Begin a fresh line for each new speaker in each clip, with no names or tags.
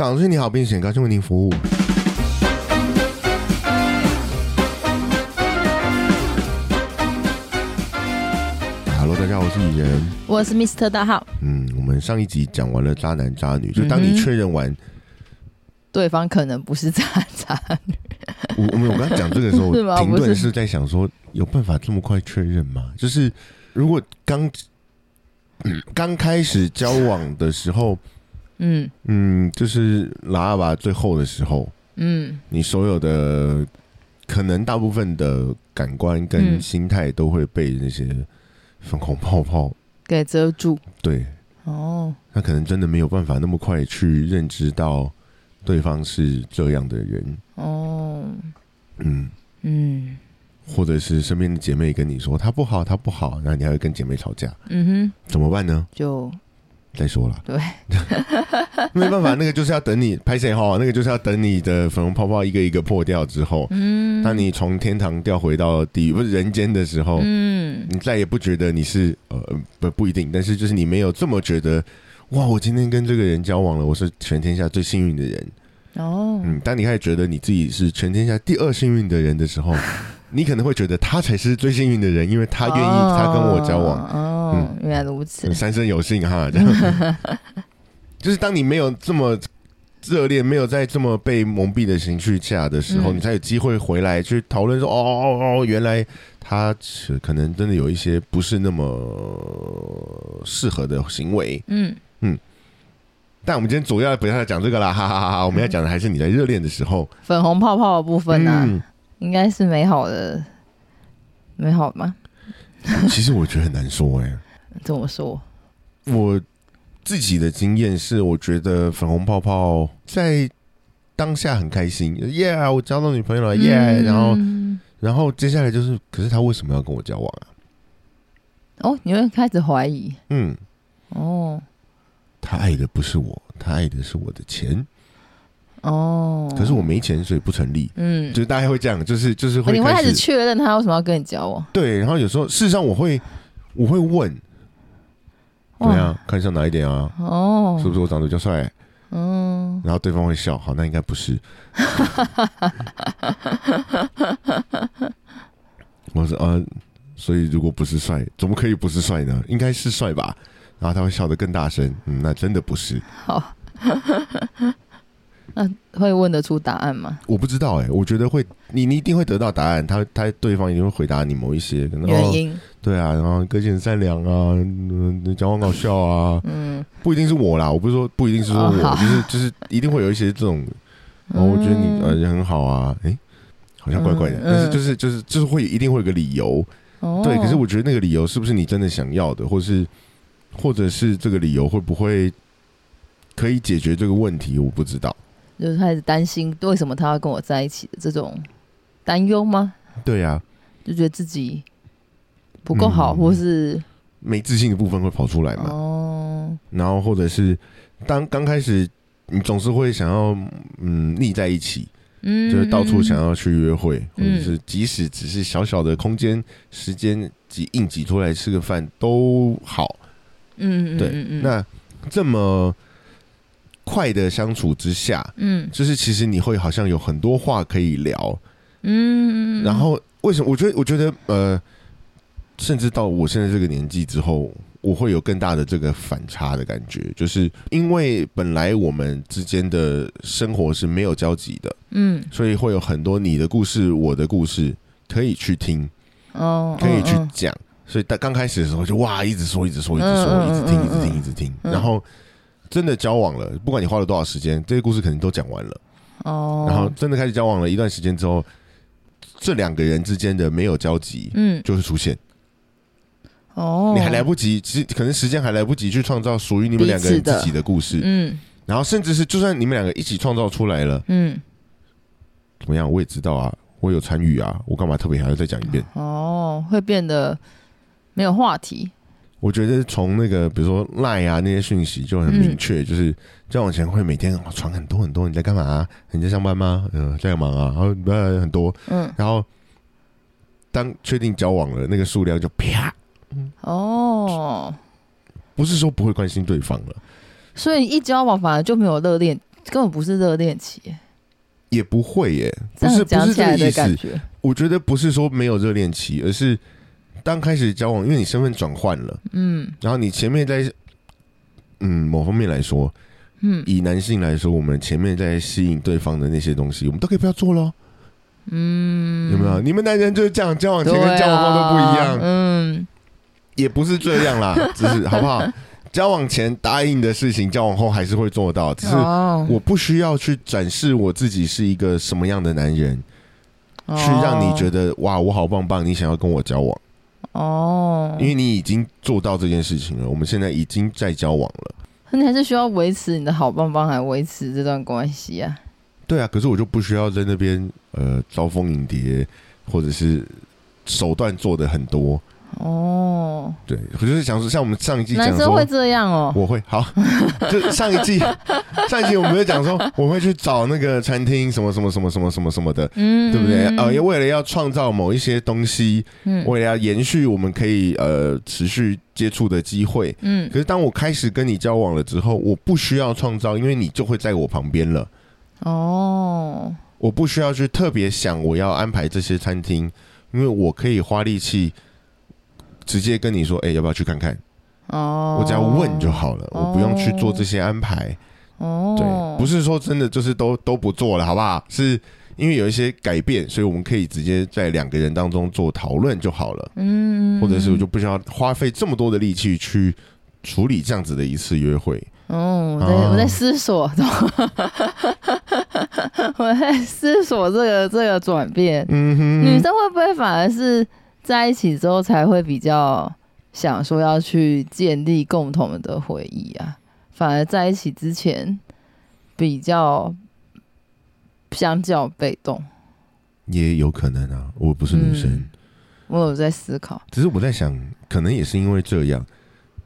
港师你好，并且高兴为您服务。Hello，大家好，我是蚁人。
我是 Mr 大号，
嗯，我们上一集讲完了渣男渣女，就当你
嗯哼
确认完，
对方可能不是渣渣女，
我我们我刚刚讲这个时候
是吗不是
停顿是在想说，有办法这么快确认吗？就是如果刚嗯 刚开始交往的时候，
嗯。
嗯，就是喇叭最后的时候，
嗯。
你所有的可能大部分的感官跟
嗯。
心态都会被那些粉红泡泡，
给遮住。
对，
哦，
他可能真的没有办法那么快去认知到对方是这样的人，
哦，
嗯，
嗯。
或者是身边的姐妹跟你说他不好，他不好，那你还会跟姐妹吵架，
嗯哼。
怎么办呢，？
就
再说了，
对，
没办法，那个就是要等你拍谁哈，那个就是要等你的粉红泡泡一个一个破掉之后，
嗯，
当你从天堂掉回到地狱不是人间的时候，
嗯。
你再也不觉得你是呃不不一定，但是就是你没有这么觉得，哇，我今天跟这个人交往了，我是全天下最幸运的人。
哦，
嗯，当你开始觉得你自己是全天下第二幸运的人的时候，你可能会觉得他才是最幸运的人，因为他愿意他跟我交往，
哦，
嗯。
原来如此，
三生有幸哈。这样，就是当你没有这么热烈，没有在这么被蒙蔽的情绪下的时候，
嗯。
你才有机会回来去讨论说，哦哦哦，原来他是可能真的有一些不是那么适合的行为。
嗯。嗯。
但我们今天主要不要讲这个啦，哈哈哈哈！我们要讲的还是你在热恋的时候，
粉红泡泡的部分呢、
嗯，
应该是美好的，美好吗？
其实我觉得很难说哎、
怎么说，
我自己的经验是，我觉得粉红泡泡在当下很开心，耶、我交到女朋友了，耶、然后
嗯
然后接下来就是，可是他为什么要跟我交往啊？
哦，你会开始怀疑？
嗯，
哦。
他爱的不是我，他爱的是我的钱，
哦，
可是我没钱，所以不成立。
嗯，
就是大家会这样，就是就是会
你会开始
始
确认他为什么要跟你交往？
对，然后有时候事实上我会我会问，怎么样？看上哪一点啊？
哦，
是不是我长得比较帅？
嗯，
然后对方会笑，好，那应该不是。我说啊，所以如果不是帅，怎么可以不是帅呢？应该是帅吧？然后他会笑得更大声，嗯，那真的不是。
好，那会问得出答案吗？
我不知道哎、我觉得会，你你一定会得到答案，他他对方一定会回答你某一些可能哦，
原因？
对啊，然后个性很善良啊，嗯，讲话搞笑啊，
嗯，
不一定是我啦，我不是说不一定是说我，
哦
就是就是一定会有一些这种哦，我觉得你呃人很好啊，诶，好像怪怪的，
嗯
但是就是就是就是会一定会有个理由，
哦，
对。可是我觉得那个理由是不是你真的想要的，或是或者是这个理由会不会可以解决这个问题，我不知道。
就是开始担心为什么他要跟我在一起的这种担忧吗？
对啊，
就觉得自己不够好，
嗯。
或是
没自信的部分会跑出来嘛，
哦，
然后或者是当刚开始你总是会想要嗯腻在一起，
嗯，
就是到处想要去约会，或
嗯
者是即使只是小小的空间、时间挤硬挤出来吃个饭都好。
嗯，嗯，
对，那这么快的相处之下，
嗯
就是其实你会好像有很多话可以聊。
嗯，
然后为什么？我觉得，我觉得呃，甚至到我现在这个年纪之后。我会有更大的这个反差的感觉，就是因为本来我们之间的生活是没有交集的，
嗯
所以会有很多你的故事、我的故事可以去听，
哦，
可以去
嗯
讲。所以在刚开始的时候就哇，一直说，一直说，一直
嗯
说，
嗯
一直听，
嗯
一直听，
嗯
一直听。
嗯
然后真的交往了，不管你花了多少时间，这些故事肯定都讲完了。
哦，
然后真的开始交往了一段时间之后，这两个人之间的没有交集
嗯
就会出现。
哦，
你还来不及，其实可能时间还来不及去创造属于你们两个人自己的故事。
嗯
然后甚至是就算你们两个一起创造出来了，
嗯
怎么样？我也知道啊，我有参与啊，我干嘛特别还要再讲一遍？
哦，会变得没有话题，
我觉得从那个比如说 Line 啊那些讯息就很明确，就是交往前会每天哦传很多很多，你在干嘛、啊？你在上班吗？嗯、在忙啊，然后呃很多，
嗯。
然后当确定交往了，那个数量就啪，
哦，
不是说不会关心对方了，
所以一交往反而就没有热恋根本不是热恋期，
也不会耶，不是不是
讲起来
这个意思。
的感觉，
我觉得不是说没有热恋期，而是当开始交往，因为你身份转换了，
嗯。
然后你前面在嗯某方面来说，
嗯。
以男性来说，我们前面在吸引对方的那些东西，我们都可以不要做喽。
嗯，
有没有？你们男人就是这样，交往前跟交往后都不一样，
嗯，
也不是这样啦，只是好不好？交往前答应的事情，交往后还是会做到，只是
哦。
我不需要去展示我自己是一个什么样的男人，去让你觉
得
得哇，我好棒棒，你想要跟我交往，
哦，
因为你已经做到这件事情了，我们现在已经在交往了。
你还是需要维持你的好棒棒，来维持这段关系啊。
对啊，可是我就不需要在那边呃招蜂引蝶，或者是手段做的很多。
哦，
对，我就是想说，像我们上一季讲
男生会
说，
这样哦。
我会好，就上一季上一季我们就讲说，我会去找那个餐厅什么什么什么什么什么什么的，
嗯，
对不对？呃，也为了要创造某一些东西，
嗯
为了要延续我们可以呃持续接触的机会。
嗯
可是当我开始跟你交往了之后，我不需要创造，因为你就会在我旁边了。
哦，
我不需要去特别想我要安排这些餐厅，因为我可以花力气直接跟你说，哎、要不要去看看？
哦，
我只要问就好了，
哦
我不用去做这些安排。
哦，
对，不是说真的就是都都不做了，好不好？是因为有一些改变，所以我们可以直接在两个人当中做讨论就好了，
嗯，
或者是我就不需要花费这么多的力气去处理这样子的一次约会。
哦，我在、
哦
我在思索，我在思索这个这个转变。
嗯哼，
女生会不会反而是在一起之后才会比较想说要去建立共同的回忆啊？反而在一起之前比较相较被动。
也有可能啊，我不是女生，
嗯我有在思考，
只是我在想，可能也是因为这样，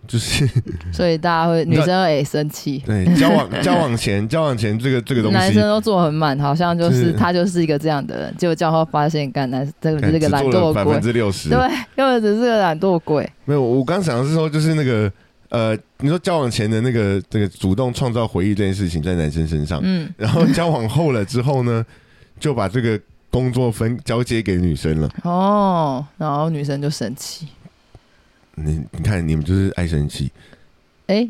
就是
所以大家会女生会生气。
对交往 交往前交往前这个这个东西
男生，都做很满，好像就是
是
他就是一个这样的人，结果交后发现，干男这个这个懒惰
百分
鬼，
之六十，
对，根本只是个懒惰鬼。
没有，我刚想的是说，就是那个呃，你说交往前的那个这个主动创造回忆这件事情在男生身上，
嗯，
然后交往后了之后呢，就把这个工作分交接给女生了。
哦，然后女生就生气，
你你看，你们就是爱生气，
哎、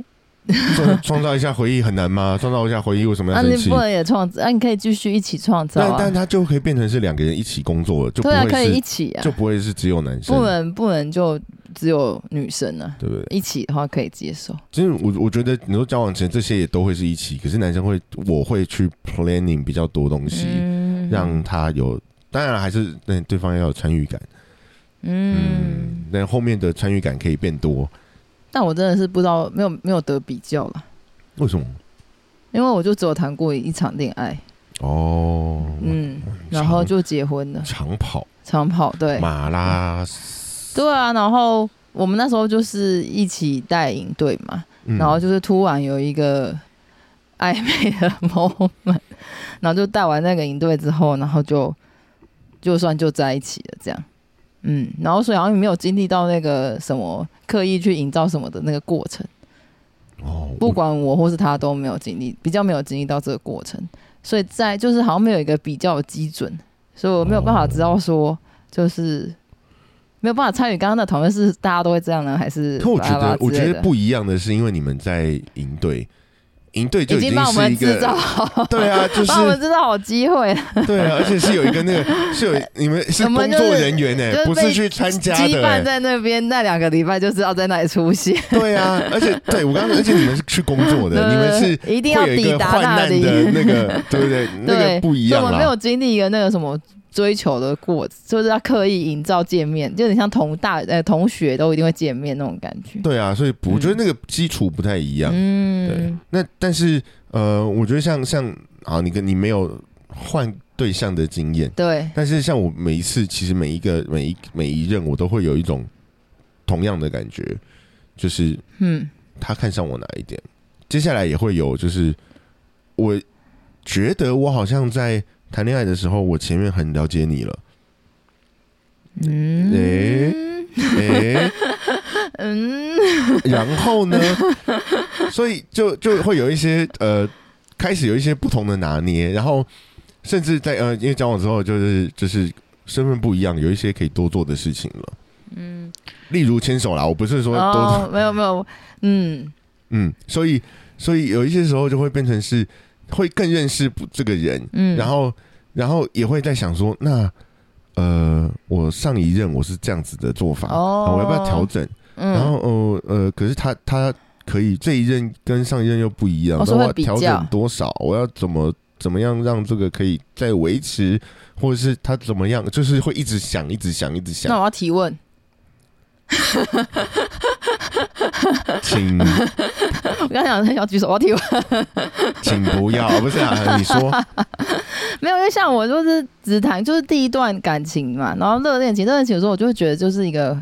创创造一下回忆很难吗？创造一下回忆为什么、要生气
你不？能也创造，那、你可以继续一起创造啊
但但，他就可以变成是两个人一起工作了，就不
对啊，可以一起啊
就，不会是只有男生
不，能不能就只有女生啊，
对不对？
一起的话可以接受。
其实我我觉得你说交往前这些也都会是一起，可是男生会我会去 planning 比较多东西，
嗯，
让他有，当然还是那对方要有参与感，
嗯，
嗯，但后面的参与感可以变多，
但我真的是不知道，没有没有得比较了，
为什么？
因为我就只有谈过一场恋爱，
哦，
嗯，然后就结婚了，
长跑、
长跑对，
马拉，
对啊，然后我们那时候就是一起带营队嘛，
嗯。
然后就是突然有一个暧昧的 moment，然后就带完那个营队之后，然后就就算就在一起了这样，嗯，然后所以好像没有经历到那个什么刻意去营造什么的那个过程，
哦，
不管我或是他都没有经历，比较没有经历到这个过程，所以在就是好像没有一个比较的基准，所以我没有办法知道说就是。没有办法参与刚刚的讨论，是大家都会这样呢，还是
可我觉得，我觉得不一样的是，因为你们在营队，营队就
已经
经
帮我们制造
对啊，就是
帮我们制造好机会，
对啊，而且是有一个那个是有你们是工作人员呢、不是去参加
羁
的、欸，
绊在那边那两个礼拜，就是要在那里出现，
对啊，而且对我刚刚，而且你们是去工作的，
对
你们是
一定要抵达那里，
的那个，对不对？那
对
个不一样
所以我们没有。经历一个那个什么追求的过，就是要刻意营造见面，就有点像同大呃同学都一定会见面那种感觉。
对啊，所以我觉得那个基础不太一样。嗯对
嗯，，
那但是呃，我觉得像像啊，你跟你没有换对象的经验，
对，
但是像我每一次，其实每一个每一每一任，我都会有一种同样的感觉，就是
嗯
他看上我哪一点。接下来也会有，就是我觉得我好像在谈恋爱的时候，我前面很了解你了，
嗯。
诶
嗯，
然后呢，所以就就会有一些呃开始有一些不同的拿捏，然后甚至在呃，因为交往之后就是就是身份不一样，有一些可以多做的事情了。嗯，例如牵手啦，我不是说多，
哦，没有没有，嗯，
嗯，所以所以有一些时候就会变成是会更认识不这个人，
嗯
然后然后也会在想说，那呃，我上一任我是这样子的做法，
哦
啊我要不要调整？然
嗯，
后呃呃，可是他他可以这一任跟上一任又不一样，那我要调整多少？我要怎么怎么样让这个可以再维持，或者是他怎么样，就是会一直想，一直想，一直想那。
我要提问，
请
我刚才想要举手，我要提问，
请不要，不是啊？你说
没有，因为像我就是只谈就是第一段感情嘛，然后热恋情，热恋情的时候我就会觉得就是一个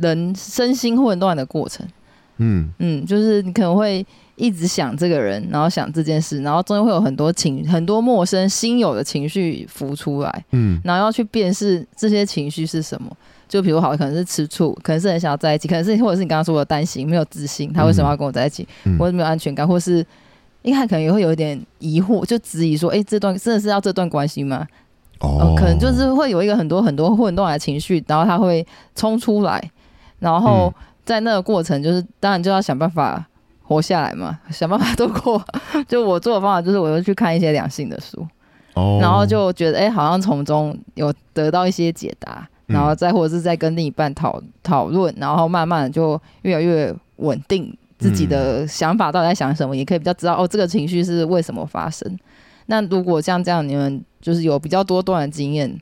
人身心混乱的过程。
嗯
嗯，就是你可能会一直想这个人，然后想这件事，然后中间会有很多情、很多陌生、新有的情绪浮出来，
嗯。
然后要去辨识这些情绪是什么。就比如好，可能是吃醋，可能是很想要在一起，可能是或者是你刚刚说的担心、没有自信，他为什么要跟我在一起，
嗯。
或者没有安全感，或是一开始可能也会有一点疑惑，就质疑说，哎、这段真的是要这段关系吗？
哦，
可能就是会有一个很多很多混乱的情绪，然后他会冲出来，然后
嗯。
在那个过程，就是当然就要想办法活下来嘛，想办法度过。就我做的方法就是，我又去看一些两性的书，
哦，
然后就觉得哎、好像从中有得到一些解答，
嗯
然后再或者是再跟另一半讨讨论，然后慢慢的就越来越稳定自己的想法到底在想什么，也可以比较知道哦这个情绪是为什么发生。那如果像这样，你们就是有比较多段的经验，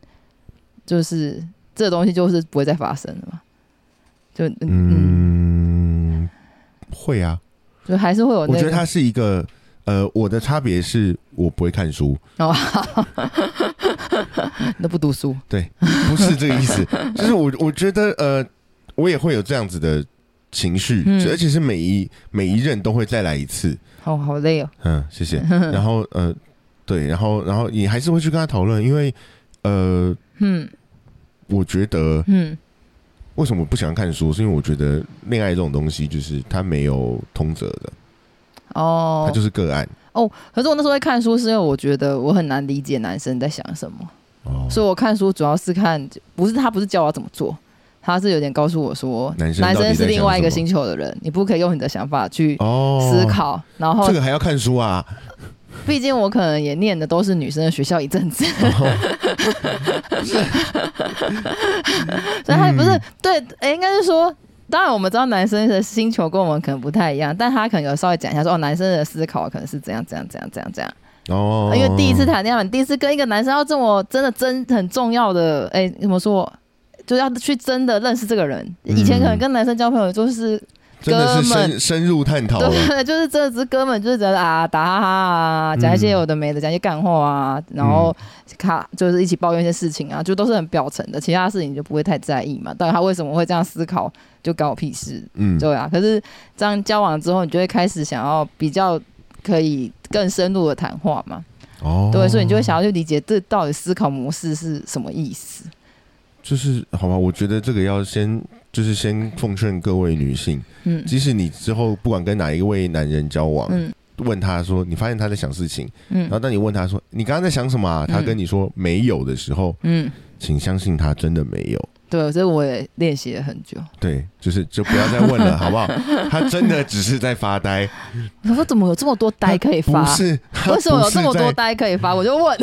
就是这东西就是不会再发生了嘛？就嗯，
会啊，
就还是会有那个
我觉得它是一个。呃，我的差别是我不会看书，
哦，你都不读书，对
不是这个意思，就是我我觉得呃，我也会有这样子的情绪，
嗯
而且是每一每一任都会再来一次。
好好累哦。
嗯，谢谢。然后呃，对，然后然后你还是会去跟他讨论，因为呃，
嗯
我觉得
嗯
为什么不喜欢看书，是因为我觉得恋爱这种东西就是它没有通则的，
哦。
它就是个案。
哦，可是我那时候在看书，是因为我觉得我很难理解男生在想什么，
哦，
所以我看书主要是看，不是他不是教我怎么做，他是有点告诉我说，
男生男生
是另外一个星球的人，你不可以用你的想法去
哦，
思考，然后
这个还要看书啊？
毕竟我可能也念的都是女生的学校一阵子，所以他不是、
嗯
对，哎应该是说。当然，我们知道男生的星球跟我们可能不太一样，但他可能有稍微讲一下说，哦，男生的思考可能是怎样怎样怎样怎样怎样。
哦，
因为第一次谈恋爱，你第一次跟一个男生要这么真的真很重要的，哎、怎么说？就要去真的认识这个人。以前可能跟男生交朋友就是，
真的是深深入探讨。
对，就是真的只哥们，就是觉得啊打哈哈啊，讲一些有的没的，讲一些干货啊，然后卡就是一起抱怨一些事情啊，就都是很表层的，其他事情就不会太在意嘛。到底他为什么会这样思考，就关我屁事。
嗯，
对啊，可是这样交往之后，你就会开始想要比较可以更深入的谈话嘛。
哦，
对，所以你就会想要去理解这到底思考模式是什么意思。
就是好吧，我觉得这个要先就是先奉劝各位女性，
嗯。
即使你之后不管跟哪一位男人交往，
嗯。
问他说你发现他在想事情，
嗯。
然后当你问他说你刚刚在想什么、啊，他跟你说没有的时候，
嗯，
请相信他真的没有。
对，所以我也练习了很久。
对，就是就不要再问了，好不好？他真的只是在发呆，
我说怎么有这么多呆可以发
不？是？他
为什么有这么多呆可以发？我就问，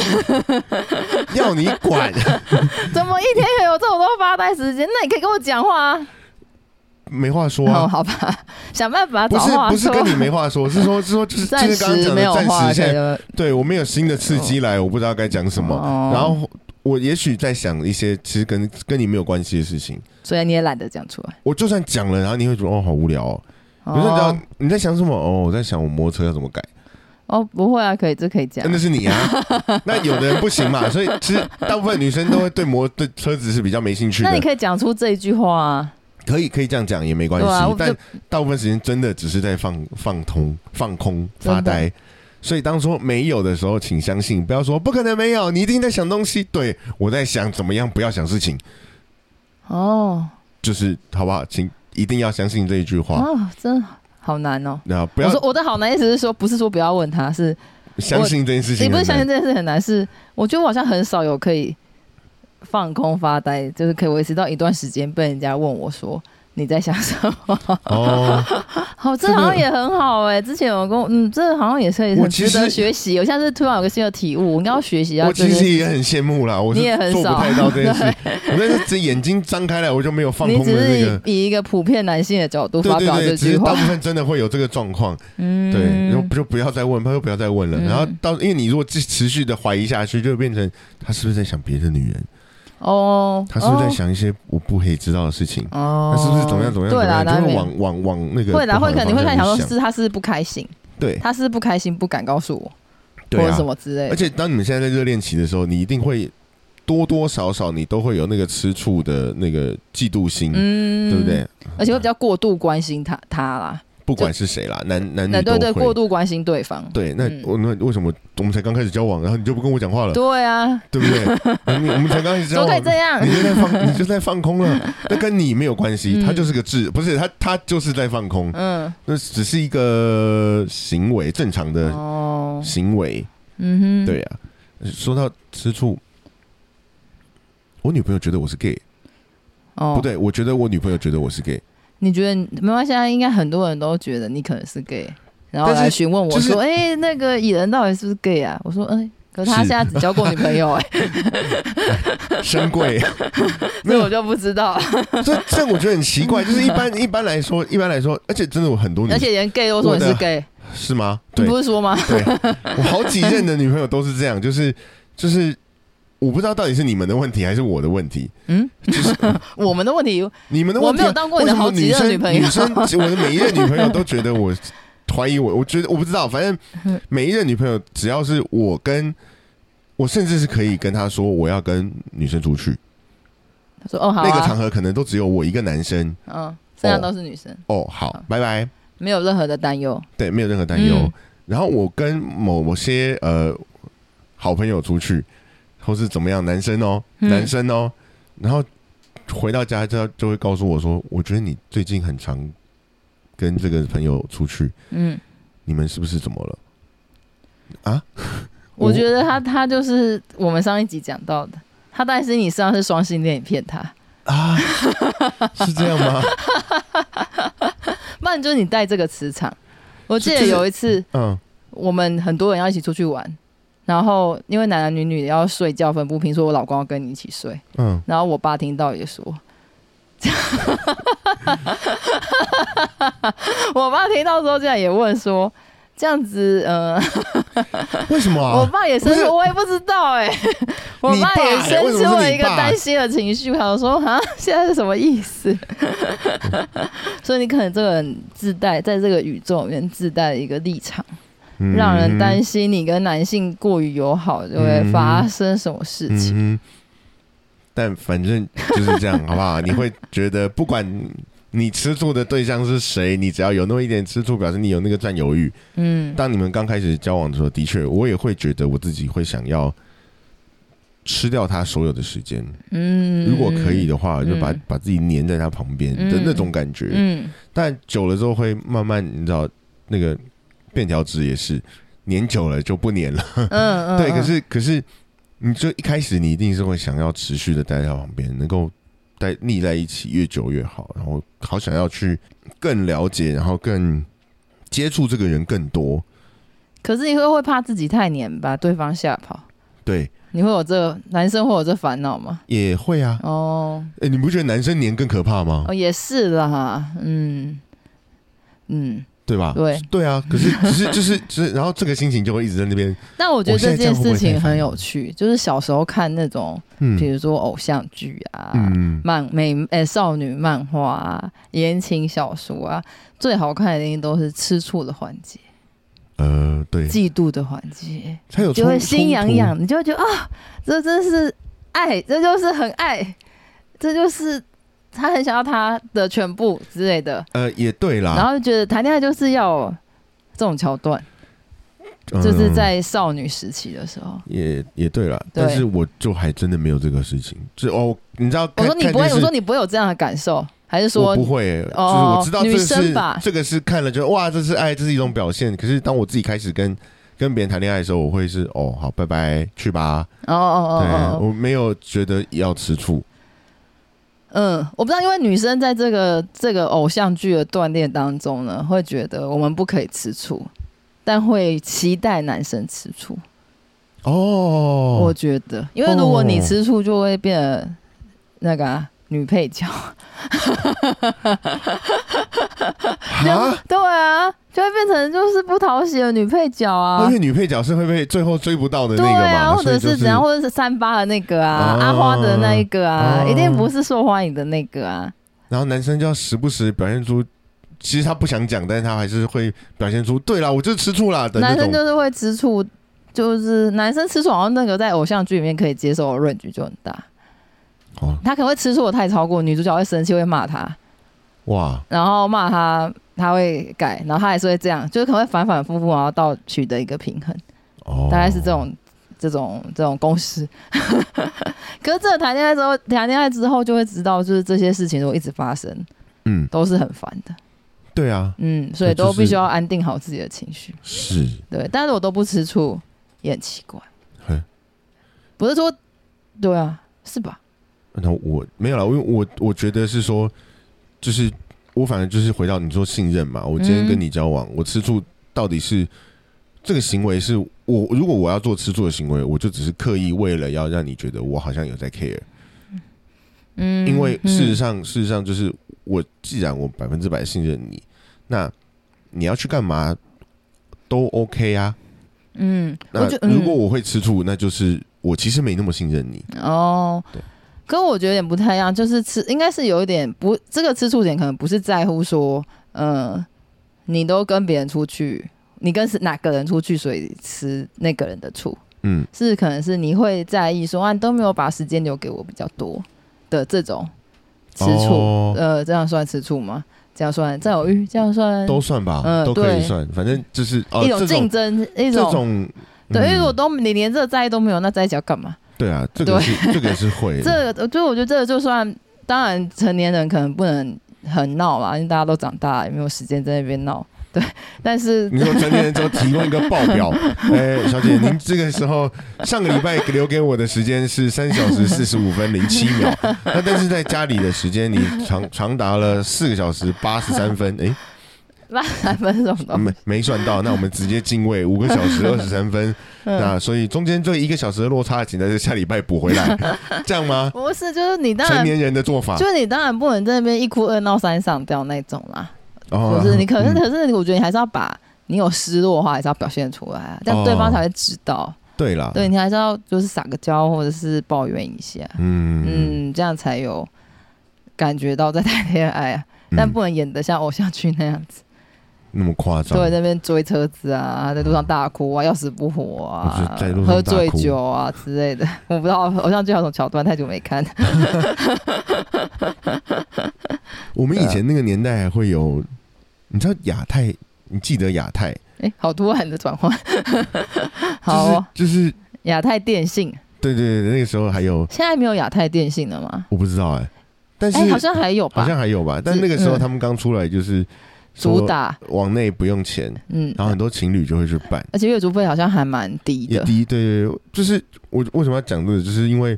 要你管？
怎么一天可以有这么多发呆时间？那你可以跟我讲话啊。
没话说
哦，
啊。
好吧，想办法
不是
找话说。
不是跟你没话说，是说是说就是就
暂时没有话。
对我没有新的刺激来，我不知道该讲什么。
哦
然后我也许在想一些其实跟跟你没有关系的事情，
所以你也懒得讲出来。
我就算讲了，然后你会觉得哦好无聊哦。比如说你知道
哦
你在想什么？哦，我在想我摩托车要怎么改。
哦，不会啊，可以，这可以讲
真。的是你啊？那有的人不行嘛，所以其实大部分女生都会对摩对车子是比较没兴趣的。
那你可以讲出这一句话啊。
可以可以这样讲也没关系，但大部分时间真的只是在放放空、放空、发呆。所以当说没有的时候，请相信，不要说不可能没有，你一定在想东西。对我在想怎么样，不要想事情，
哦，
就是好不好？请一定要相信这一句话。
哦，真好难哦。
那不要
我说我的好难意思是说，不是说不要问他，是
相信这件事情。
你不是相信这件事很难，是我觉得我好像很少有可以放空发呆，就是可以维持到一段时间被人家问我说你在想什么。
哦，
好，这
这个
好像也很好哎、之前有跟我，嗯，这好像也是很值得学习。我现在是突然有个新的体悟，我应该要学习一下
我。其实也很羡慕啦，我
你也很少
做不太到这件事。我但是这眼睛张开来，我就没有放
你只是
空的那个。
以以一个普遍男性的角度发表这句
大部，分真的会有这个状况，
嗯，
对，然后就不要再问，他就不要再问了。
嗯
然后到，因为你如果持持续的怀疑下去，就会变成他是不是在想别的女人？
哦，
他是不是在想一些我不可以知道的事情？
哦？
他是不是怎么样怎么样？
对啦，
就会往往往那个
会啦，会可能会看想说是他是不是不开心，
对
他是不开心不敢告诉我，
对啊
或者什，么之类的。
而且当你们现在在热恋期的时候，你一定会多多少少你都会有那个吃醋的那个嫉妒心，
嗯
对不对？？
而且会比较过度关心他他啦，
不管是谁啦，男男
那对对，
女都会。
过度关心对方。
对，那
嗯。
我那为什么我们才刚开始交往，然后你就不跟我讲话了，
对啊，
对不对？你 我们才刚开始交
往，都可以
往，
这样？
你？就在放，你就在放空了，那跟你没有关系，
嗯。
他就是个智，不是他，他就是在放空，
嗯，
那只是一个行为，正常的
哦，
行为。
嗯哼，
对啊，说到吃醋，我女朋友觉得我是 gay，
哦，
不，对，我觉得我女朋友觉得我是 gay，
你觉得没关系啊？应该很多人都觉得你可能是 gay，然后来询问我
就是
说：“哎、那个蚁人到底是不是 gay 啊？”我说：“嗯、可是他
是
现在只交过女朋友、哎，
深贵。没有
我就不知道。
这这我觉得很奇怪，就是一般一般来说，一般来说，而且真的有很多女
而且连 gay 都说你是 gay，
是吗？
你不是说吗？
对，我好几任的女朋友都是这样，就是就是。我不知道到底是你们的问题还是我的问题，
嗯，
就是
我们的问题，
你们的问题啊。
我没有当过你的好几任
女
朋友
女生，我的每一任女朋友都觉得我怀疑我，我觉得我不知道，反正 每一任女朋友只要是我跟我，甚至是可以跟她说我要跟女生出去，
他说：“哦，好
那个场
啊，
合可能都只有我一个男生。
嗯，剩下都是女生，
哦，好，拜拜。
没有任何的担忧。
对，没有任何担忧。
嗯
然后我跟某某些呃好朋友出去，或是怎么样，男生哦，
嗯
男生哦，然后回到家就就会告诉我说，我觉得你最近很常跟这个朋友出去，
嗯，
你们是不是怎么了？啊？
我觉得他他就是我们上一集讲到的，他担心你身上是双性恋，你骗他，
啊，是这样吗？
不然就是你带这个磁场。我记得有一次，
嗯，
我们很多人要一起出去玩，然后因为男男女女要睡觉分不平，说我老公要跟你一起睡，
嗯，
然后我爸听到也说，我爸听到之后竟然也问说，这样子，呃，
为什么
我
啊？
爸也生气，我也不知道哎、我
爸
爸？也生出了一个担心的情绪，他就说啊，现在是什么意思？所以你可能这个人自带在这个宇宙里面自带了一个立场，
嗯
让人担心你跟男性过于友好就会发生什么事情。
但反正就是这样，好不好？你会觉得不管你吃醋的对象是谁，你只要有那么一点吃醋，表示你有那个占有欲。
嗯
当你们刚开始交往的时候，的确，我也会觉得我自己会想要吃掉他所有的时间。
嗯，
如果可以的话，就把
嗯
把自己粘在他旁边的那种感觉。
嗯
但久了之后会慢慢，你知道，那个便条纸也是粘久了就不粘了。
嗯 嗯，
对，
嗯
可是可是，你就一开始你一定是会想要持续的待在旁边，能够待腻在一起，越久越好，然后好想要去更了解，然后更接触这个人更多。
可是你会会怕自己太黏，把对方吓跑，
对，
你会有这男生会有这烦恼吗？
也会啊。
哦
哎、你不觉得男生黏更可怕吗？
哦，也是啦，嗯嗯，
对吧？
对。
对啊。可是 只是就是就是，然后这个心情就会一直在那边。
但我觉得
这
件事情很有趣，就是小时候看那种，
嗯
比如说偶像剧啊，
嗯
漫美诶、少女漫画啊、言情小说啊，最好看的一定都是吃醋的环节、
呃，对，
嫉妒的环节，
才有
就会心痒。痒，你就会觉得啊，这真是爱，这就是很爱，这就是他很想要他的全部之类的，
呃，也对啦，
然后就觉得谈恋爱就是要这种桥段，就是
嗯
在少女时期的时候。
也也对了，
对
但是我就还真的没有这个事情。就哦，你知道看，
我说你不会，我说你不会有这样的感受，还是说
不会、欸，
哦
就是我知道这是这个是看了就哇，这是爱，这是一种表现。可是当我自己开始跟跟别人谈恋爱的时候，我会是哦，好，拜拜，去吧。
哦哦哦，
我没有觉得要吃醋。
嗯，我不知道，因为女生在这个这个偶像剧的锻炼当中呢，会觉得我们不可以吃醋，但会期待男生吃醋。
哦，
我觉得，因为如果你吃醋，就会变得那个啊、女配角。
啊，
对啊，就会变成就是不讨喜的女配角啊
因。为女配角是会被最后追不到的那
对
个嘛，
啊，或者
是
怎样，或者是三八的那个啊，
哦
阿花的那一个啊，
哦
一定不是受欢迎的那个啊。
然后男生就要时不时表现出，其实他不想讲，但是他还是会表现出，对啦，我就是吃醋啦
男生。就是会吃醋，就是男生吃醋，好像那个在偶像剧里面可以接受的 range 就很大。
哦，
他可能会吃醋的太超过，女主角会生气，会骂他，
哇，
然后骂他，他会改，然后他还是会这样，就是可能会反反复复，然后到取得一个平衡，
哦，
大概是这种这种这种公式。可是这个谈恋爱之后，谈恋爱之后就会知道，就是这些事情如果一直发生，
嗯，
都是很烦的。
对啊，
嗯，所以都必须要安定好自己的情绪。
是，
对，但是我都不吃醋，也很奇怪。不是说，对啊，是吧？
那我没有了，因为我我觉得是说，就是我反正就是回到你说信任嘛，我今天
嗯
跟你交往，我吃醋到底是这个行为是我如果我要做吃醋的行为，我就只是刻意为了要让你觉得我好像有在 care，
嗯，
因为事实
嗯
上事实上就是我既然我百分之百信任你，那你要去干嘛都 OK 啊。
嗯，
那如果我会吃醋，那就是我其实没那么信任你。
嗯哦
对，
跟我觉得有点不太一样，就是吃应该是有一点不，这个吃醋点可能不是在乎说，嗯，你都跟别人出去，你跟是哪个人出去，所以吃那个人的醋，
嗯，
是可能是你会在意说啊，你都没有把时间留给我比较多的这种吃醋，
哦
呃，这样算吃醋吗？这样算占有欲？这样算
都算吧，
嗯
都可以算，反正就是哦，
一种竞争，一种
这种
对，因为我都你连这个在意都没有，那在一起要干嘛？
对啊，这个是这个是会，
这个，就我觉得这个就算，当然成年人可能不能很闹嘛，因为大家都长大了，也没有时间在那边闹。对，但是
你说成年人之后提供一个报表，哎，小姐，您这个时候上个礼拜留给我的时间是三小时四十五分零七秒，那但是在家里的时间你长长达了四个小时八十三分，哎，
八三分是什么东
没
西？
没算到，那我们直接进位五个小时 二十三分，
嗯
那所以中间这一个小时的落差，请在这下礼拜补回来，这样吗？
不是，就是你当然，
成年人的做法，
就是你当然不能在那边一哭二闹三上吊那种啦。
哦
不是你可是
嗯
可是我觉得你还是要把你有失落的话，还是要表现出来啊，这样对方才会知道。
对啦，
对你还是要就是撒个娇，或者是抱怨一下，
嗯
嗯，这样才有感觉到在谈恋爱啊。但
嗯
不能演得像偶像剧那样子。
那么夸张，
对，那边追车子啊，在路上大哭啊，要死不活啊
我是在路，上
喝醉酒啊之类的。我不知道偶像剧有什么桥段，太久没看。
我们以前那个年代还会有，你知道亚太，你记得亚太？
哎、好突然的转换。好哦，
就是就是
亚太电信
对对对，那个时候还有
现在没有亚太电信了吗？
我不知道哎、但是
哎、好像还有吧
好，像还有吧，但那个时候
嗯
他们刚出来就是说
主打，
往内不用钱，
嗯，
然后很多情侣就会去办，
而且月租费好像还蛮低的。
也低，对对对，就是我为什么要讲这个，就是因为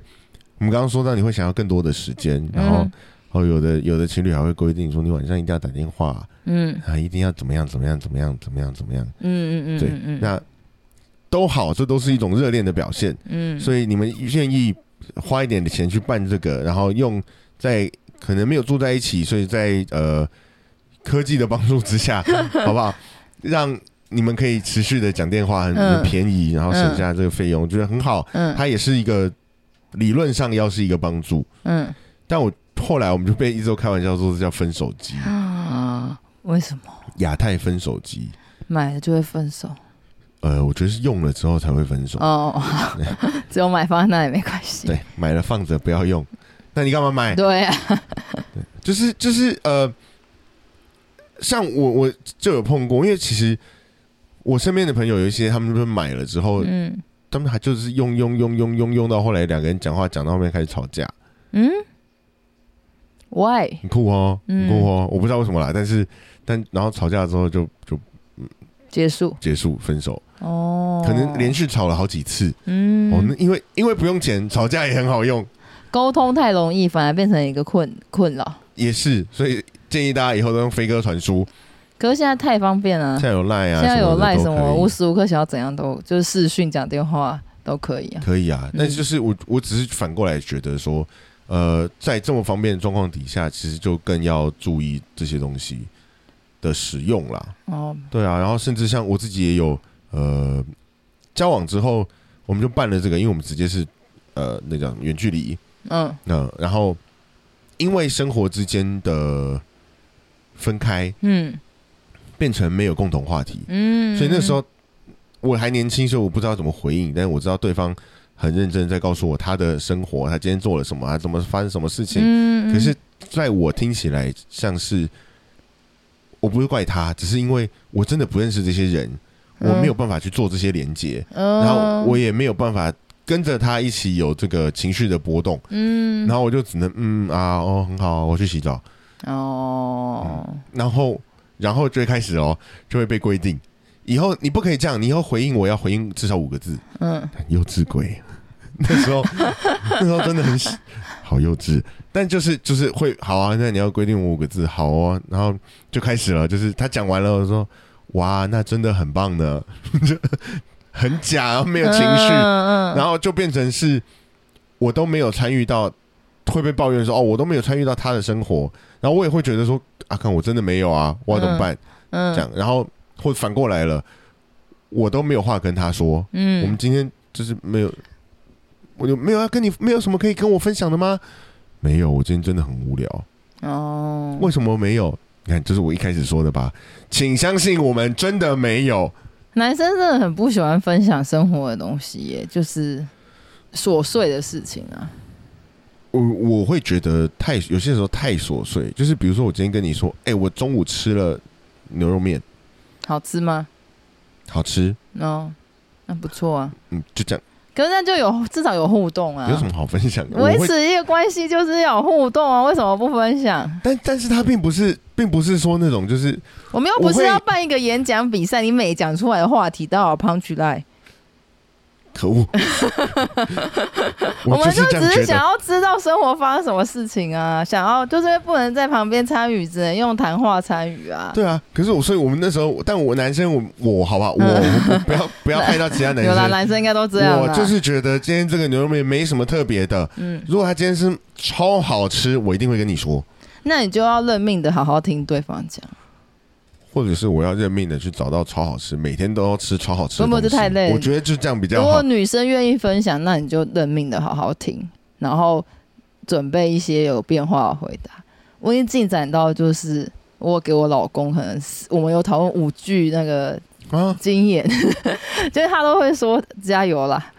我们刚刚说到你会想要更多的时间，然后
嗯。
哦有的有的情侣还会规定说你晚上一定要打电话
嗯。
啊，一定要怎么样怎么样怎么样怎么样怎么样，
嗯嗯嗯
对那都好，这都是一种热恋的表现。
嗯，
所以你们愿意花一点的钱去办这个，然后用在可能没有住在一起，所以在呃科技的帮助之下，好不好？让你们可以持续的讲电话，很便宜，然后省下这个费用，我觉得很好。
嗯
它也是一个理论上要是一个帮助，
嗯
但我后来我们就被一周开玩笑说是叫分手机，
啊，为什么
亚太分手机。
买了就会分手？
呃，我觉得是用了之后才会分手。
哦，只有买放在那也没关系。
对，买了放着不要用，那你干嘛买？
对啊，
就是就是呃，像我我就有碰过，因为其实我身边的朋友有一些，他们就是买了之后，
嗯
他们还就是用用用用用用到后来，两个人讲话讲到后面开始吵架。
嗯，，Why？
很酷哦，
嗯
很酷哦，我不知道为什么啦，但是但然后吵架之后就就
结束
结束分手，
哦，
可能连续吵了好几次。
嗯
哦，那因为因为不用钱，吵架也很好用，
沟通太容易，反而变成一个困困扰。
也是，所以建议大家以后都用飞鸽传书，
可是现在太方便了。
现，在有赖啊，
现在有赖什
什么
无时无刻想要怎样都就是视讯讲电话都可以啊。
可以啊，那就是我我只是反过来觉得说，呃，在这么方便的状况底下，其实就更要注意这些东西的使用啦。
哦，
对啊，然后甚至像我自己也有呃交往之后，我们就办了这个，因为我们直接是呃那叫远距离，
嗯。
那然后因为生活之间的分开，
嗯。
变成没有共同话题，
嗯，
所以那时候我还年轻，所以我不知道怎么回应，但是我知道对方很认真在告诉我他的生活，他今天做了什么，他怎么发生什么事情。
嗯，
可是，在我听起来像是，我不是怪他，只是因为我真的不认识这些人，我没有办法去做这些连接，
嗯，
然后我也没有办法跟着他一起有这个情绪的波动，
嗯，
然后我就只能嗯啊哦很好，我去洗澡，
哦，
然后然后就会开始哦，就会被规定。以后你不可以这样，你以后回应我要回应至少五个字。
嗯。
幼稚鬼，那时候 那时候真的很喜好幼稚，但就是就是会好啊，那你要规定我五个字，好哦，然后就开始了，就是他讲完了，我说哇，那真的很棒呢，就 很假，然后没有情绪，
嗯嗯，
然后就变成是我都没有参与到，会被抱怨说哦，我都没有参与到他的生活，然后我也会觉得说啊，看我真的没有啊，我要怎么办？
嗯
这样，然后或反过来了，我都没有话跟他说，
嗯，
我们今天就是没有，我就没有要跟你，没有什么可以跟我分享的吗？没有，我今天真的很无聊。
哦，
为什么没有？你看，这是我一开始说的吧？请相信我们真的没有。
男生真的很不喜欢分享生活的东西耶，就是琐碎的事情啊。
我我会觉得太有些时候太琐碎，就是比如说我今天跟你说，哎、我中午吃了牛肉面，
好吃吗？
好吃，
哦，那不错啊。
嗯，就这样，
可是那就有至少有互动啊。
有什么好分享的？
维持一个关系就是要有互动啊，为什么不分享？
但但是他并不是，并不是说那种就是
我们又不是要办一个演讲比赛，你每讲出来的话题都要有 punch line。
可恶，
我们
就
只是。想要知道生活发生什么事情啊，想要就是不能在旁边参与，只能用谈话参与啊。
对啊，可是我，所以我们那时候，但我男生，我我好吧，我我 不要不要害到其他男生
有啦，男生应该都这样。
我就是觉得今天这个牛肉面没什么特别的，
嗯，
如果他今天是超好吃，我一定会跟你说，
那你就要认命的好好听对方讲。
或者是我要认命的去找到超好吃，每天都要吃超好吃的
不不。这太累了
我觉得就这样比较好
如果。女生愿意分享，那你就认命的好好听，然后准备一些有变化的回答。我已经进展到就是我给我老公，可能是我们有讨论五句那个
啊，
经验，就是他都会说加油啦。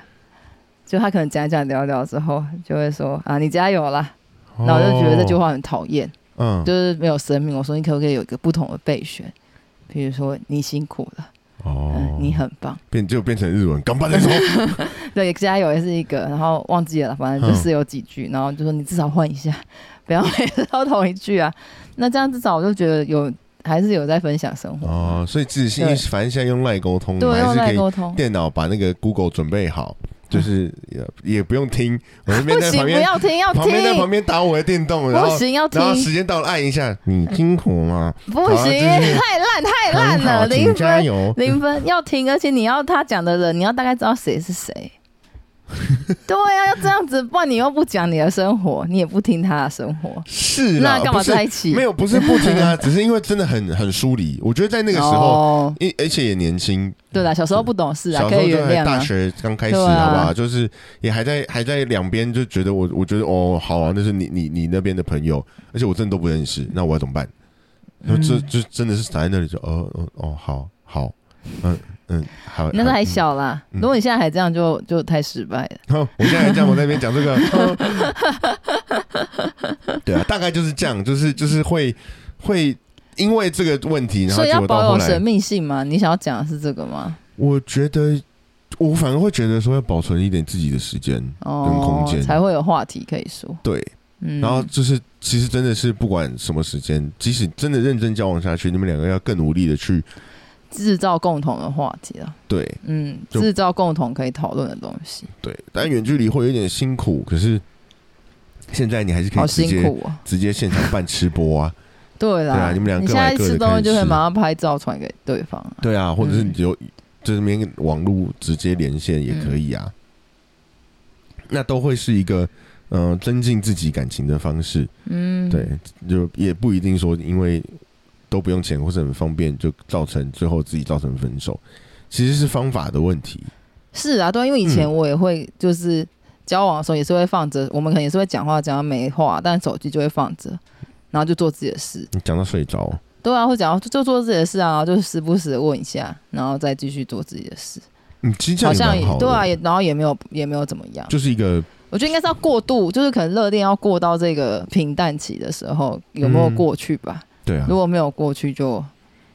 就他可能讲讲聊聊之后，就会说啊你加油啦，然后我就觉得这句
哦，
话很讨厌，
嗯，
就是没有生命。我说你可不可以有一个不同的备选？比如说你辛苦了，
哦。
嗯，，你很棒，
变就变成日文，干巴的时候，
对，加油也是一个，然后忘记了，反正就是有几句，然后就说你至少换一下，不要每次都同一句啊。那这样至少我就觉得有还是有在分享生活，
哦，所以自己
对。
反正现在用赖沟通，
对，用
还是可以
在沟通。
电脑把那个 Google 准备好，就是也也不用听，我那边在旁边
要听，要
旁边在旁，边打我的电动，然后
不行，要听
然，后时间到了按一下，你辛苦吗？
不行，
就是
太烂太烂了，零分，零分，要听，而且你要他讲的人，你要大概知道谁是谁。对啊，要这样子，不然你又不讲你的生活，你也不听他的生活，
是啦，
那干嘛在一起？
没有，不是不听啊，只是因为真的很很疏离。我觉得在那个时候，
哦，
因而且也年轻，
对啦，小时候不懂事啊，可
小时候就
以原谅啊。
大学刚开始，好吧，就是也还在还在两边就觉得我，我觉得哦，好啊，那是你你你那边的朋友，而且我真的都不认识，那我要怎么办？然后这
嗯
就真的是躺在那里就哦哦哦，好好，嗯嗯，好。
那时候还小啦，
嗯
如果你现在还这样就，就太失败了。
哦，我现在还这样，我在那边讲这个，对啊，大概就是这样，就是就是会会因为这个问题，然后
所以要保有神，秘性吗？你想要讲的是这个吗？
我觉得我反而会觉得说要保存一点自己的时间，
哦，
跟空间
才会有话题可以说。
对，
嗯，
然后就是其实真的是不管什么时间，即使真的认真交往下去，你们两个要更努力的去
制造共同的话题了，
对。
嗯，
就
制造共同可以讨论的东西，
对，但远距离会有一点辛苦，可是现在你还是可以直接
辛苦啊。
直接现场办吃播啊，
对啦，
对啊你们俩各
现在吃东西就会马上拍照传给对方啊。
对啊，或者是你
嗯。
就这边网络直接连线也可以啊，那都会是一个嗯、呃增进自己感情的方式。
嗯，
对，就也不一定说因为都不用钱或者很方便，就造成最后自己造成分手，其实是方法的问题。
是啊，对，因为以前
嗯
我也会就是交往的时候也是会放着，我们可能也是会讲话讲到没话，但手机就会放着，然后就做自己的事。
你讲到睡着，
对啊，会讲就就做自己的事啊，就时不时的问一下，然后再继续做自己的事。
嗯，其实
好像
也
对啊，也然后也没有也没有怎么样。
就是一个
我觉得应该是要过渡，就是可能热恋要过到这个平淡期的时候，有没有
嗯
过去吧？
对啊
如，果没有过去，就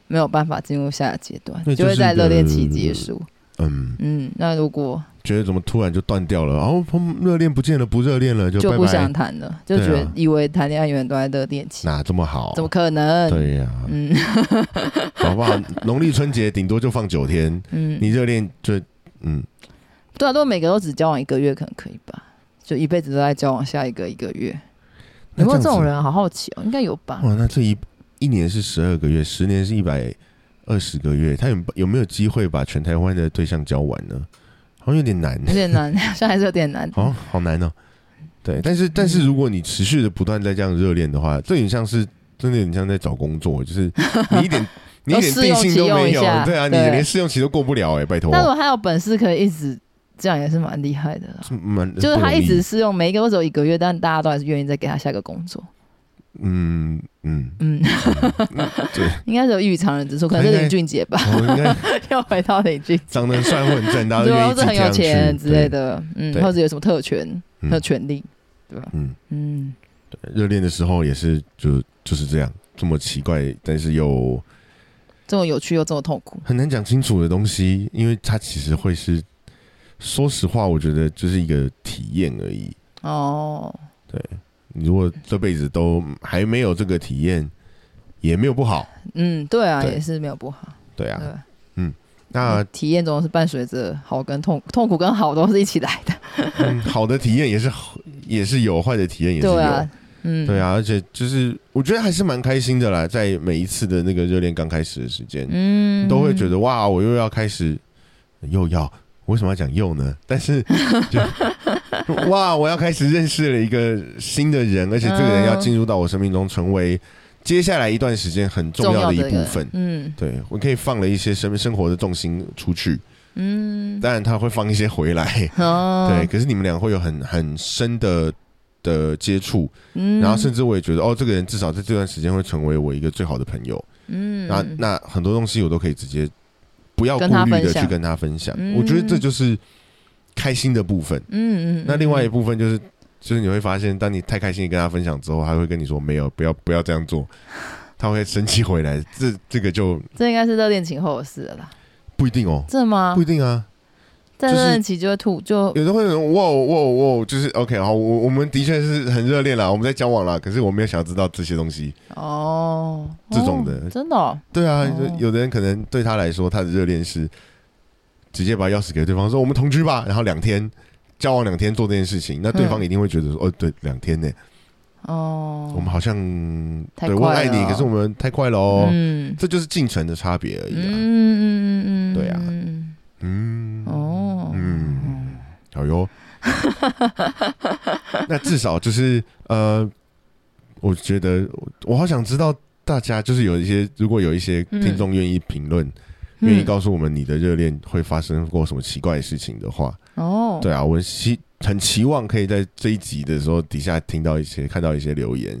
没有办法进入下一个阶段，
那
就会在热恋期结束。
嗯，
嗯，那如果
觉得怎么突然就断掉了，然后砰热恋不见了，不热恋了，就
就不想
拜，
谈了，就觉得以为谈恋爱永远都在热恋期，
哪这么好？
怎么可能？
对呀、
嗯
好不好？农历春节顶多就放九天，
嗯，
你热恋就嗯，
对啊，如果每个都只交往一个月，可能可以吧？就一辈子都在交往下一个一个月，有没有这种
人？
人？好好奇哦，应该有吧？
哇，那这一一年是十二个月，十年是一百二十个月，他有有没有机会把全台湾的对象交完呢？好像有点难，
有点难，好像还是有点难。
哦好难哦。对，但是但是如果你持续的不断在这样热恋的话，这有点像是真的很像在找工作，就是你一点 你一点定性都没有对啊，你连试用期都过不了哎、拜托。
但如果他有本事可以一直这样，也是蛮厉害的啦。
蛮
就是他一直试用，每一个都只有一个月，但大家都还是愿意再给他下一个工作。
嗯嗯，
嗯，
对，
应该是有异于常人之处，可能是林俊杰吧，
我应该。
又回到林俊杰，
长得帅或很正，大家都
对，
愿意
或者很有钱之类。的，嗯，或者有什么特权、
嗯。
和权利，对吧？
对嗯，
嗯，
热恋的时候也是就就是这样，这么奇怪，但是又
这么有趣又这么痛苦，
很难讲清楚的东西，因为它其实会是，说实话，我觉得就是一个体验而已。
哦，
你如果这辈子都还没有这个体验，也没有不好，
嗯，对啊，
对
也是没有不好，
对啊。
对吧。
那
体验总是伴随着好跟痛，痛苦跟好都是一起来的，
嗯，好的体验也是好也是有，坏的体验也是有。
对啊，嗯，
对啊，而且就是我觉得还是蛮开心的啦，在每一次的那个热恋刚开始的时间，
嗯，
都会觉得哇，我又要开始，又要，为什么要讲又呢？但是就 哇，我要开始认识了一个新的人，而且这个人要进入到我生命中，成为接下来一段时间很重要的一部分。
嗯
对我可以放了一些生生活的重心出去，
嗯，
当然他会放一些回来，
哦，
对。可是你们俩会有很很深的的接触，
嗯，
然后甚至我也觉得，哦，这个人至少在这段时间会成为我一个最好的朋友。
嗯，
那那很多东西我都可以直接不要顾虑的去跟他分享。
嗯
我觉得这就是开心的部分。
嗯嗯，
那另外一
嗯
部分就是，就是你会发现，当你太开心跟他分享之后，他会跟你说没有，不要不要这样做，他会生气回来。这这个就
这应该是热恋情后的事了啦，
不一定哦，
真的吗
不？一定啊。
在热恋期就会吐，就
有的会有人哇哇哇，就是 OK 好，我我们的确是很热恋啦，我们在交往啦，可是我没有想要知道这些东西。
哦，
这种的
哦真的哦，
对啊，
哦
有的人可能对他来说，他的热恋是直接把钥匙给对方，说我们同居吧，然后两天交往两天做这件事情，那对方
嗯。
一定会觉得说，哦，对，两天呢，
哦，
我们好像
太
对我爱你，可是我们太快了哦，
嗯。
这就是进程的差别而已啊。
嗯嗯嗯嗯，
对啊。
嗯。
嗯，
哦，
嗯，好哟。那至少就是呃，我觉得我我好想知道大家就是有一些，如果有一些听众愿意评论。
嗯
愿意告诉我们你的热恋会发生过什么奇怪的事情的话，
哦，
对啊，我希很期望可以在这一集的时候底下听到一些看到一些留言。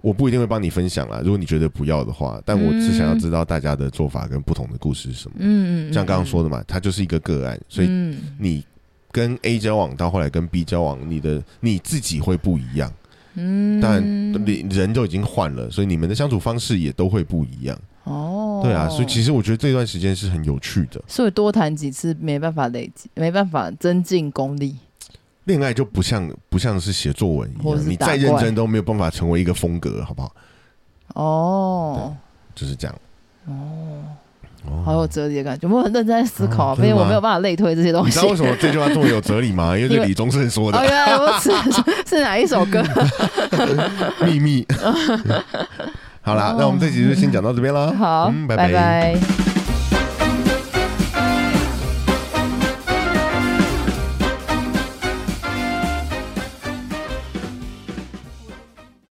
我不一定会帮你分享啦，如果你觉得不要的话，但我是想要知道大家的做法跟不同的故事是什么。
嗯，嗯嗯，
像刚刚说的嘛，它就是一个个案，所以
嗯
你跟 A 交往到后来跟 B 交往，你的你自己会不一样。
嗯，
当然，你人都已经换了，所以你们的相处方式也都会不一样。
哦，
对啊，所以其实我觉得这段时间是很有趣的。
所以多谈几次没办法累积，没办法增进功力。
恋爱就不像不像是写作文一样，你再认真都没有办法成为一个风格，好不好？
哦
就是这样。
哦，
哦
好有哲理的感觉，我很认真在思考，因为我没有办法类推这些东西
你知道。为什么这句话这么有哲理吗？因为李宗盛说
哦，
的
原来如此，是哪一首歌？
秘密。好啦，那我们这集就先讲到这边了。
好，
嗯，拜
拜拜